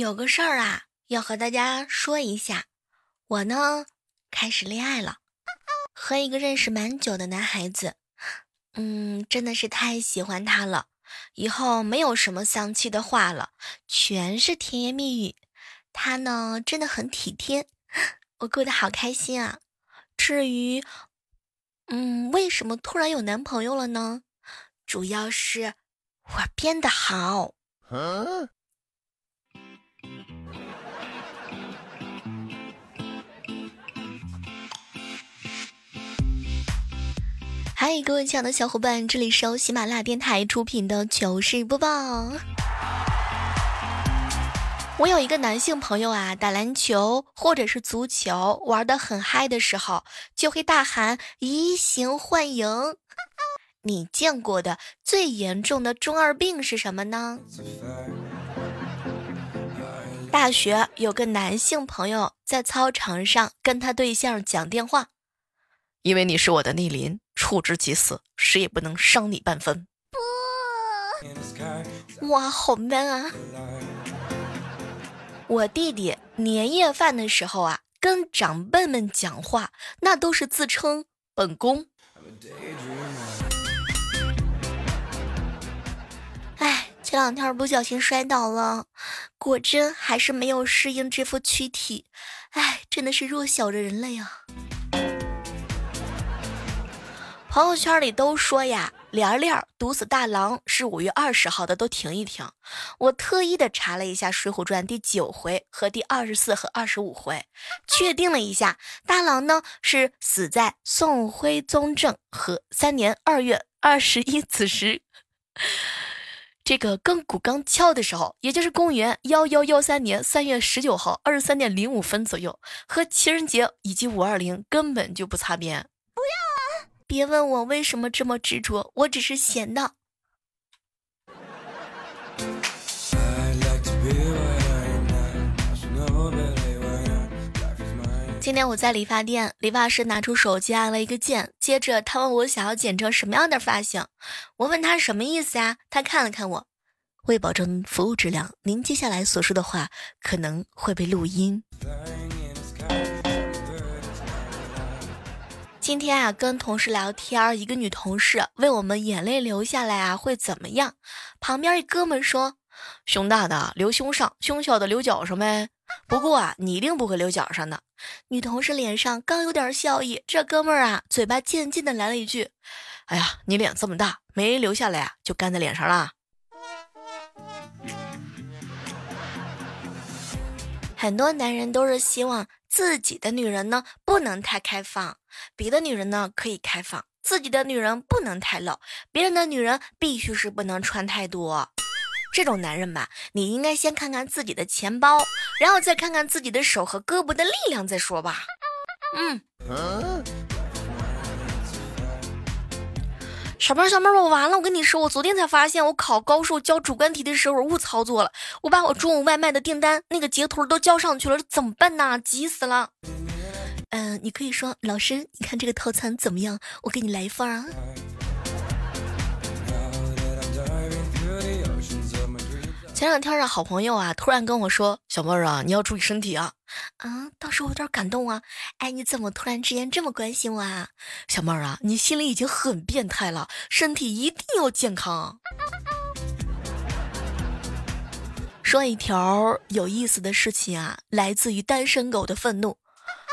有个事儿啊，要和大家说一下。我呢，开始恋爱了，和一个认识蛮久的男孩子。嗯，真的是太喜欢他了。以后没有什么丧气的话了，全是甜言蜜语。他呢，真的很体贴，我过得好开心啊。至于，嗯，为什么突然有男朋友了呢？主要是我变得好。嗨，各位亲爱的小伙伴，这里是由喜马拉雅电台出品的糗事播报。我有一个男性朋友啊，打篮球或者是足球玩的很嗨的时候，就会大喊移形换影。你见过的最严重的中二病是什么呢？大学有个男性朋友在操场上跟他对象讲电话，因为你是我的逆鳞。触之即死，谁也不能伤你半分。不，哇，好 man 啊！我弟弟年夜饭的时候啊，跟长辈们讲话，那都是自称本宫。哎，前两天不小心摔倒了，果真还是没有适应这副躯体。哎，真的是弱小的人类啊！朋友圈里都说呀，连连毒死大郎是五月二十号的，都停一停。我特意的查了一下《水浒传》第九回和第二十四和二十五回，确定了一下，大郎呢是死在宋徽宗正和三年二月二十一子时，这个更鼓刚敲的时候，也就是公元幺幺幺三年三月十九号二十三点零五分左右，和情人节以及五二零根本就不擦边。别问我为什么这么执着，我只是闲的。今天我在理发店，理发师拿出手机按了一个键，接着他问我想要剪成什么样的发型。我问他什么意思呀？他看了看我，为保证服务质量，您接下来所说的话可能会被录音。今天啊，跟同事聊天，一个女同事问我们眼泪流下来啊会怎么样？旁边一哥们说：“胸大的流胸上，胸小的流脚上呗。”不过啊，你一定不会流脚上的。女同事脸上刚有点笑意，这哥们儿啊，嘴巴渐渐的来了一句：“哎呀，你脸这么大，没流下来啊，就干在脸上了。”很多男人都是希望自己的女人呢不能太开放。别的女人呢可以开放，自己的女人不能太露，别人的女人必须是不能穿太多。这种男人吧，你应该先看看自己的钱包，然后再看看自己的手和胳膊的力量再说吧。嗯。小妹儿，小妹儿，我完了！我跟你说，我昨天才发现，我考高数交主观题的时候误操作了，我把我中午外卖的订单那个截图都交上去了，怎么办呢？急死了。嗯，你可以说老师，你看这个套餐怎么样？我给你来一份啊。前两天啊，好朋友啊，突然跟我说：“小妹儿啊，你要注意身体啊。”啊，当时我有点感动啊。哎，你怎么突然之间这么关心我啊？小妹儿啊，你心里已经很变态了，身体一定要健康。说一条有意思的事情啊，来自于单身狗的愤怒。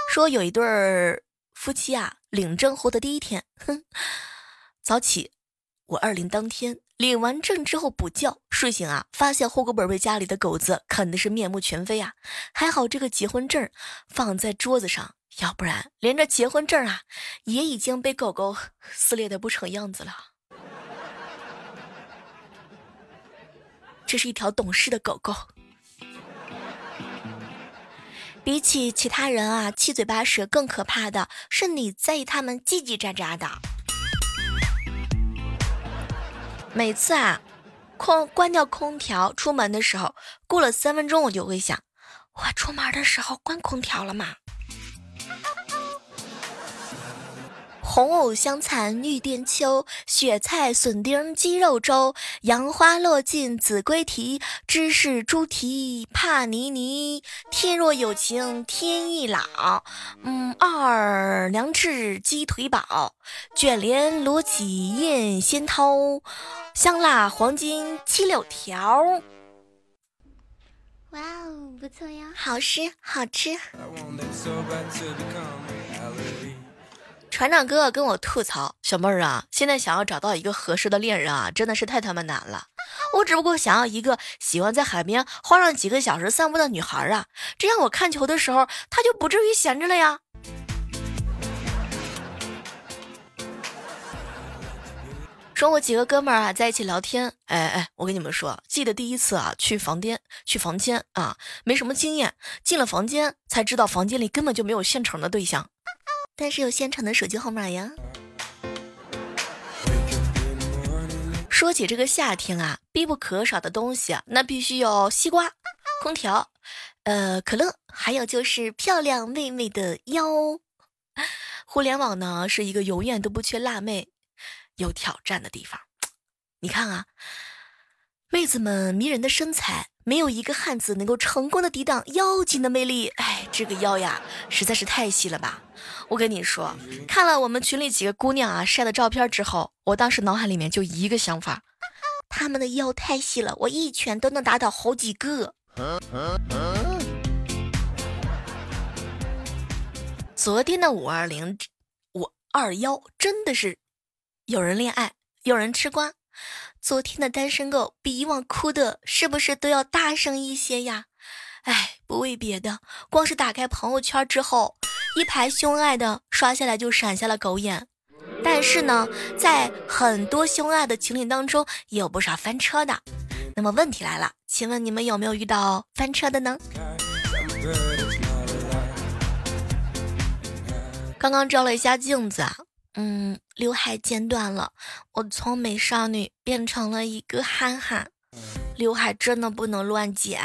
说有一对儿夫妻啊，领证后的第一天，哼，早起，我二零当天领完证之后补觉，睡醒啊，发现户口本被家里的狗子啃的是面目全非啊，还好这个结婚证放在桌子上，要不然连着结婚证啊也已经被狗狗 撕裂的不成样子了。这是一条懂事的狗狗。比起其他人啊，七嘴八舌更可怕的是你在意他们叽叽喳喳的。每次啊，空关掉空调出门的时候，过了三分钟我就会想，我出门的时候关空调了吗？红藕香残玉簟秋，雪菜笋丁鸡肉粥，杨花落尽子规啼，芝士猪蹄怕泥泥。天若有情天亦老，嗯，二两翅鸡腿堡，卷帘罗绮燕仙涛，香辣黄金七六条。哇哦，不错呀，好吃好吃。船长哥哥跟我吐槽：“小妹儿啊，现在想要找到一个合适的恋人啊，真的是太他妈难了。我只不过想要一个喜欢在海边花上几个小时散步的女孩啊，这样我看球的时候，她就不至于闲着了呀。”说我几个哥们儿啊在一起聊天，哎哎，我跟你们说，记得第一次啊去房间去房间啊，没什么经验，进了房间才知道房间里根本就没有现成的对象。但是有现场的手机号码呀。说起这个夏天啊，必不可少的东西啊，那必须有西瓜、空调、呃可乐，还有就是漂亮妹妹的腰。互联网呢是一个永远都不缺辣妹、有挑战的地方。你看啊，妹子们迷人的身材。没有一个汉子能够成功的抵挡妖精的魅力。哎，这个腰呀，实在是太细了吧！我跟你说，看了我们群里几个姑娘啊晒的照片之后，我当时脑海里面就一个想法：她们的腰太细了，我一拳都能打倒好几个。昨天的五二零，五二幺真的是有人恋爱，有人吃瓜。昨天的单身狗比以往哭的是不是都要大声一些呀？哎，不为别的，光是打开朋友圈之后，一排凶爱的刷下来就闪瞎了狗眼。但是呢，在很多凶爱的情侣当中，也有不少翻车的。那么问题来了，请问你们有没有遇到翻车的呢？刚刚照了一下镜子啊。嗯，刘海剪短了，我从美少女变成了一个憨憨。刘海真的不能乱剪。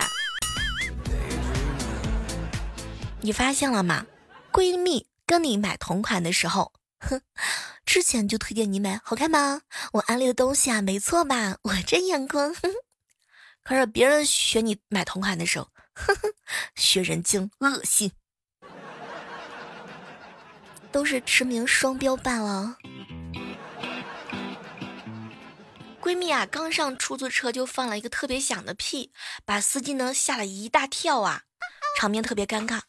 你发现了吗？闺蜜跟你买同款的时候，哼，之前就推荐你买，好看吗？我安利的东西啊，没错吧？我这眼光。可是别人学你买同款的时候，哼哼，学人精，恶心。都是驰名双标罢了。闺蜜啊，刚上出租车就放了一个特别响的屁，把司机呢吓了一大跳啊，场面特别尴尬。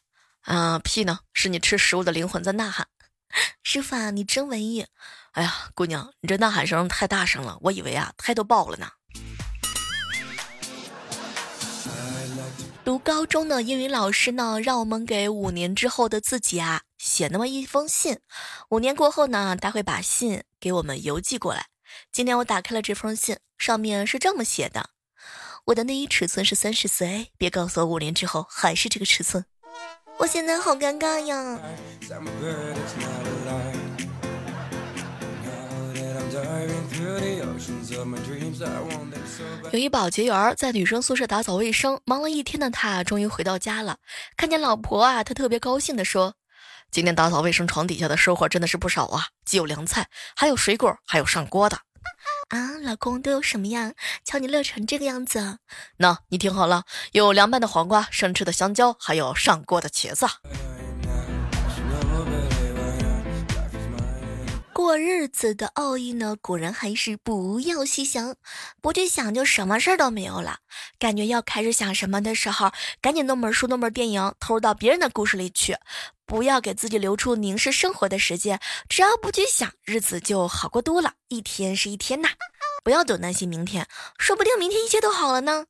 啊，屁呢？是你吃食物的灵魂在呐喊。师傅啊，你真文艺。哎呀，姑娘，你这呐喊声太大声了，我以为啊胎都爆了呢。读高中的英语老师呢，让我们给五年之后的自己啊写那么一封信。五年过后呢，他会把信给我们邮寄过来。今天我打开了这封信，上面是这么写的：我的内衣尺寸是三十四 A，别告诉我五年之后还是这个尺寸。我现在好尴尬呀。有一保洁员在女生宿舍打扫卫生，忙了一天的他终于回到家了。看见老婆啊，他特别高兴的说：“今天打扫卫生床底下的收获真的是不少啊，既有凉菜，还有水果，还有上锅的。”啊，老公都有什么呀？瞧你乐成这个样子。那你听好了，有凉拌的黄瓜，生吃的香蕉，还有上锅的茄子。过日子的奥义呢，果然还是不要细想，不去想就什么事儿都没有了。感觉要开始想什么的时候，赶紧弄本书、弄本电影，投入到别人的故事里去，不要给自己留出凝视生活的时间。只要不去想，日子就好过多了。一天是一天呐，不要总担心明天，说不定明天一切都好了呢。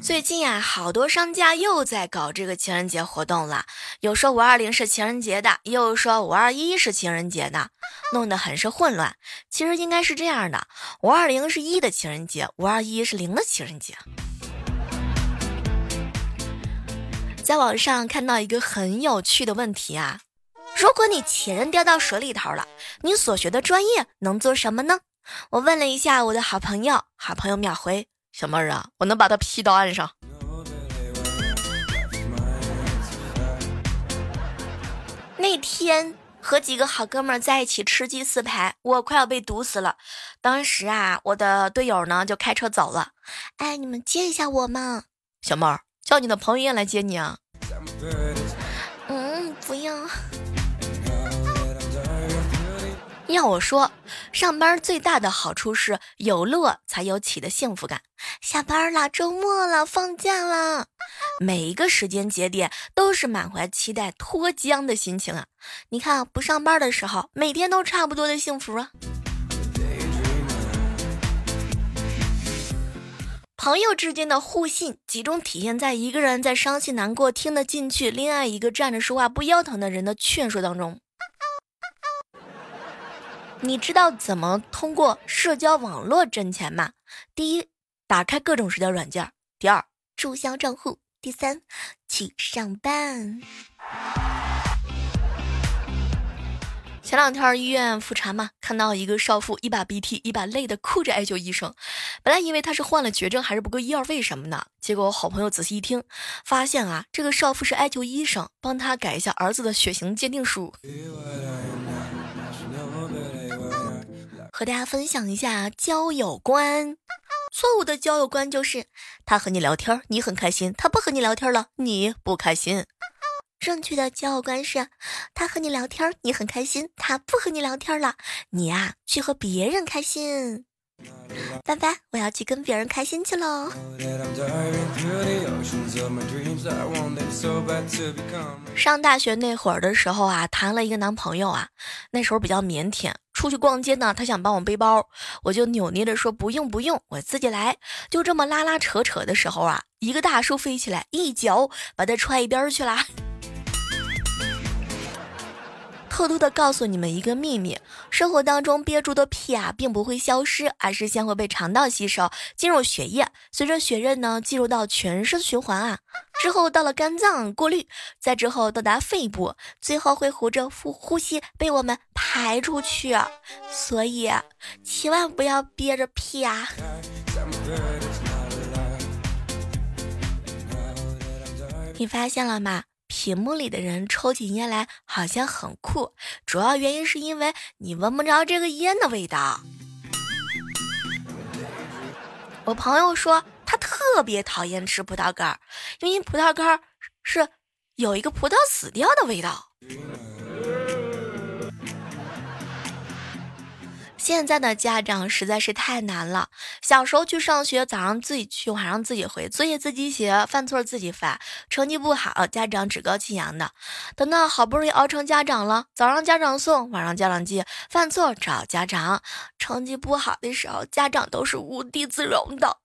最近啊，好多商家又在搞这个情人节活动了，有说五二零是情人节的，又说五二一是情人节的，弄得很是混乱。其实应该是这样的：五二零是一的情人节，五二一是零的情人节。在网上看到一个很有趣的问题啊，如果你前任掉到水里头了，你所学的专业能做什么呢？我问了一下我的好朋友，好朋友秒回。小妹儿啊，我能把他劈到岸上。那天和几个好哥们儿在一起吃鸡四排，我快要被毒死了。当时啊，我的队友呢就开车走了。哎，你们接一下我嘛，小妹儿，叫你的彭于晏来接你啊。要我说，上班最大的好处是有乐才有起的幸福感。下班了，周末了，放假了，每一个时间节点都是满怀期待、脱缰的心情啊！你看，不上班的时候，每天都差不多的幸福啊。朋友之间的互信，集中体现在一个人在伤心难过、听得进去，另外一个站着说话不腰疼的人的劝说当中。你知道怎么通过社交网络挣钱吗？第一，打开各种社交软件；第二，注销账户；第三，去上班。前两天医院复查嘛，看到一个少妇一把鼻涕一把泪的哭着哀求医生，本来以为她是患了绝症还是不够医药费什么的，结果我好朋友仔细一听，发现啊，这个少妇是哀求医生帮她改一下儿子的血型鉴定书。和大家分享一下交友观，错误的交友观就是他和你聊天，你很开心；他不和你聊天了，你不开心。正确的交友观是，他和你聊天，你很开心；他不和你聊天了，你呀去和别人开心。拜拜，我要去跟别人开心去喽。上大学那会儿的时候啊，谈了一个男朋友啊，那时候比较腼腆。出去逛街呢，他想帮我背包，我就扭捏着说不用不用，我自己来。就这么拉拉扯扯的时候啊，一个大叔飞起来，一脚把他踹一边去了。偷偷的告诉你们一个秘密：生活当中憋住的屁啊，并不会消失，而是先会被肠道吸收，进入血液，随着血液呢进入到全身循环啊，之后到了肝脏过滤，再之后到达肺部，最后会糊着呼呼吸被我们排出去。所以千万不要憋着屁啊！你发现了吗？屏幕里的人抽起烟来好像很酷，主要原因是因为你闻不着这个烟的味道。我朋友说他特别讨厌吃葡萄干儿，因为葡萄干儿是有一个葡萄死掉的味道。现在的家长实在是太难了。小时候去上学，早上自己去，晚上自己回，作业自己写，犯错自己罚，成绩不好，家长趾高气扬的。等到好不容易熬成家长了，早上家长送，晚上家长接，犯错找家长，成绩不好的时候，家长都是无地自容的。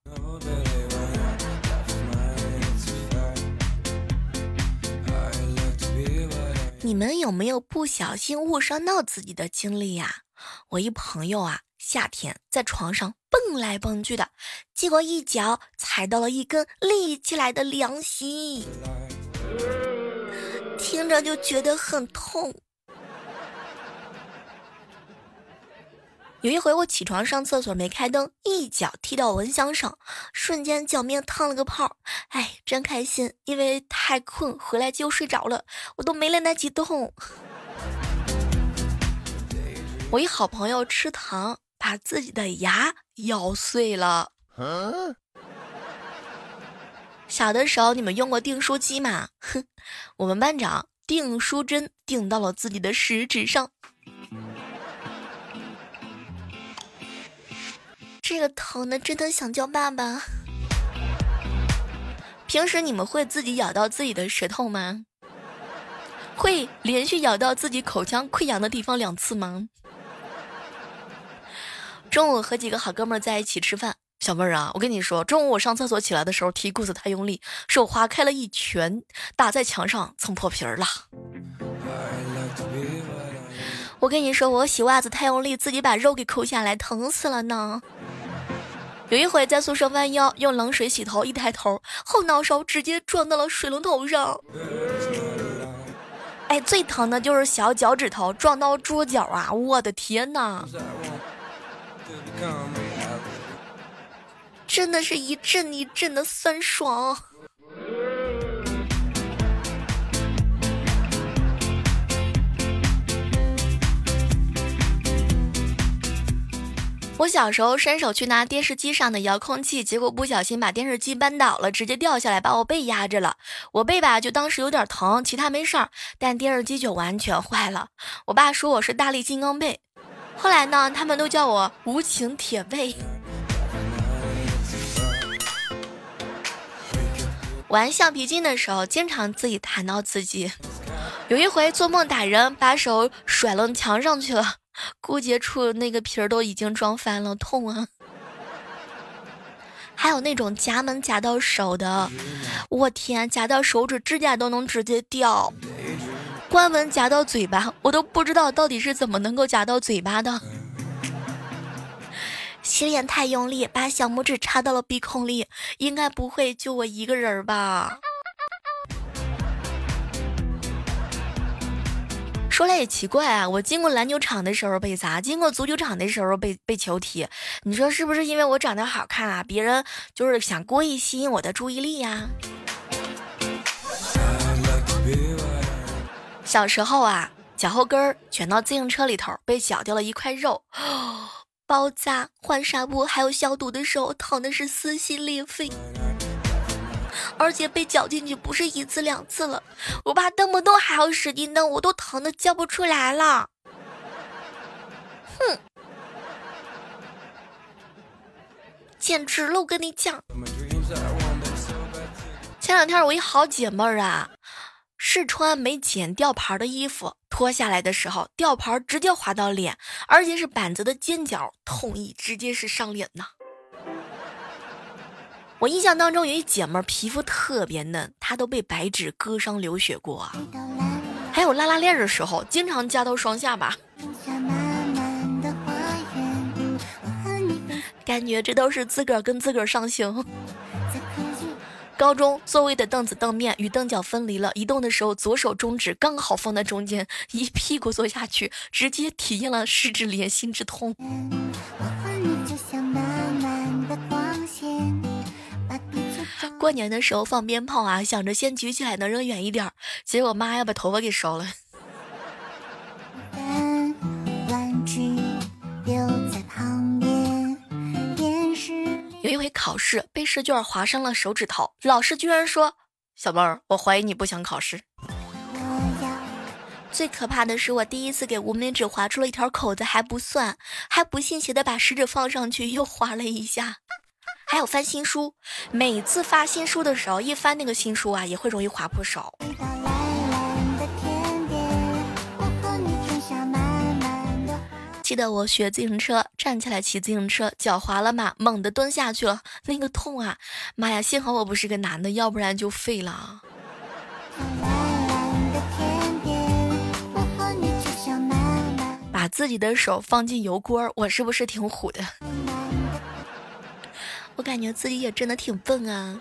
你们有没有不小心误伤到自己的经历呀？我一朋友啊，夏天在床上蹦来蹦去的，结果一脚踩到了一根立起来的凉席，听着就觉得很痛。有一回我起床上厕所没开灯，一脚踢到蚊香上，瞬间脚面烫了个泡。哎，真开心，因为太困，回来就睡着了，我都没来得及动。我一好朋友吃糖，把自己的牙咬碎了。小的时候，你们用过订书机吗？哼，我们班长订书针订到了自己的食指上，这个疼的真的想叫爸爸。平时你们会自己咬到自己的舌头吗？会连续咬到自己口腔溃疡的地方两次吗？中午和几个好哥们儿在一起吃饭，小妹儿啊，我跟你说，中午我上厕所起来的时候提裤子太用力，手划开了一拳，打在墙上蹭破皮儿了。我跟你说，我洗袜子太用力，自己把肉给抠下来，疼死了呢。有一回在宿舍弯腰用冷水洗头，一抬头后脑勺直接撞到了水龙头上。哎，最疼的就是小脚趾头撞到桌角啊！我的天哪！真的是一阵一阵的酸爽。我小时候伸手去拿电视机上的遥控器，结果不小心把电视机扳倒了，直接掉下来把我背压着了。我背吧就当时有点疼，其他没事儿，但电视机就完全坏了。我爸说我是大力金刚背，后来呢，他们都叫我无情铁背。玩橡皮筋的时候，经常自己弹到自己。有一回做梦打人，把手甩到墙上去了。骨节处那个皮儿都已经撞翻了，痛啊！还有那种夹门夹到手的，我天，夹到手指指甲都能直接掉。关门夹到嘴巴，我都不知道到底是怎么能够夹到嘴巴的。洗脸太用力，把小拇指插到了鼻孔里，应该不会就我一个人吧？说来也奇怪啊，我经过篮球场的时候被砸，经过足球场的时候被被球踢，你说是不是因为我长得好看啊？别人就是想故意吸引我的注意力呀。小时候啊，脚后跟儿卷到自行车里头，被绞掉了一块肉，包扎、换纱布还有消毒的时候，疼的是撕心裂肺。而且被绞进去不是一次两次了，我爸动不动还要使劲蹬，我都疼的叫不出来了。哼，简直了！我跟你讲，前两天我一好姐妹儿啊，试穿没剪吊牌的衣服，脱下来的时候，吊牌直接划到脸，而且是板子的尖角，痛意直接是上脸呐。我印象当中有一姐们儿皮肤特别嫩，她都被白纸割伤流血过啊。还有拉拉链的时候，经常夹到双下巴。感觉这都是自个儿跟自个儿上刑。高中座位的凳子凳面与凳脚分离了，移动的时候左手中指刚好放在中间，一屁股坐下去，直接体验了失之连心之痛。过年的时候放鞭炮啊，想着先举起来能扔远一点儿，结果妈要把头发给烧了。有一回考试被试卷划伤了手指头，老师居然说：“小妹儿，我怀疑你不想考试。”最可怕的是，我第一次给无名指划出了一条口子还不算，还不信邪的把食指放上去又划了一下。还有翻新书，每次发新书的时候，一翻那个新书啊，也会容易划破手。记得我学自行车，站起来骑自行车，脚滑了嘛，猛地蹲下去了，那个痛啊！妈呀，幸好我不是个男的，要不然就废了。把自己的手放进油锅，我是不是挺虎的？我感觉自己也真的挺笨啊！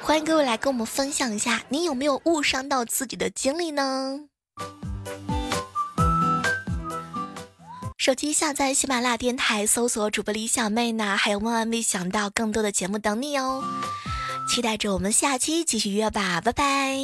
欢迎各位来跟我们分享一下，你有没有误伤到自己的经历呢？手机下载喜马拉雅电台，搜索主播李小妹呢，还有万万没想到更多的节目等你哦！期待着我们下期继续约吧，拜拜。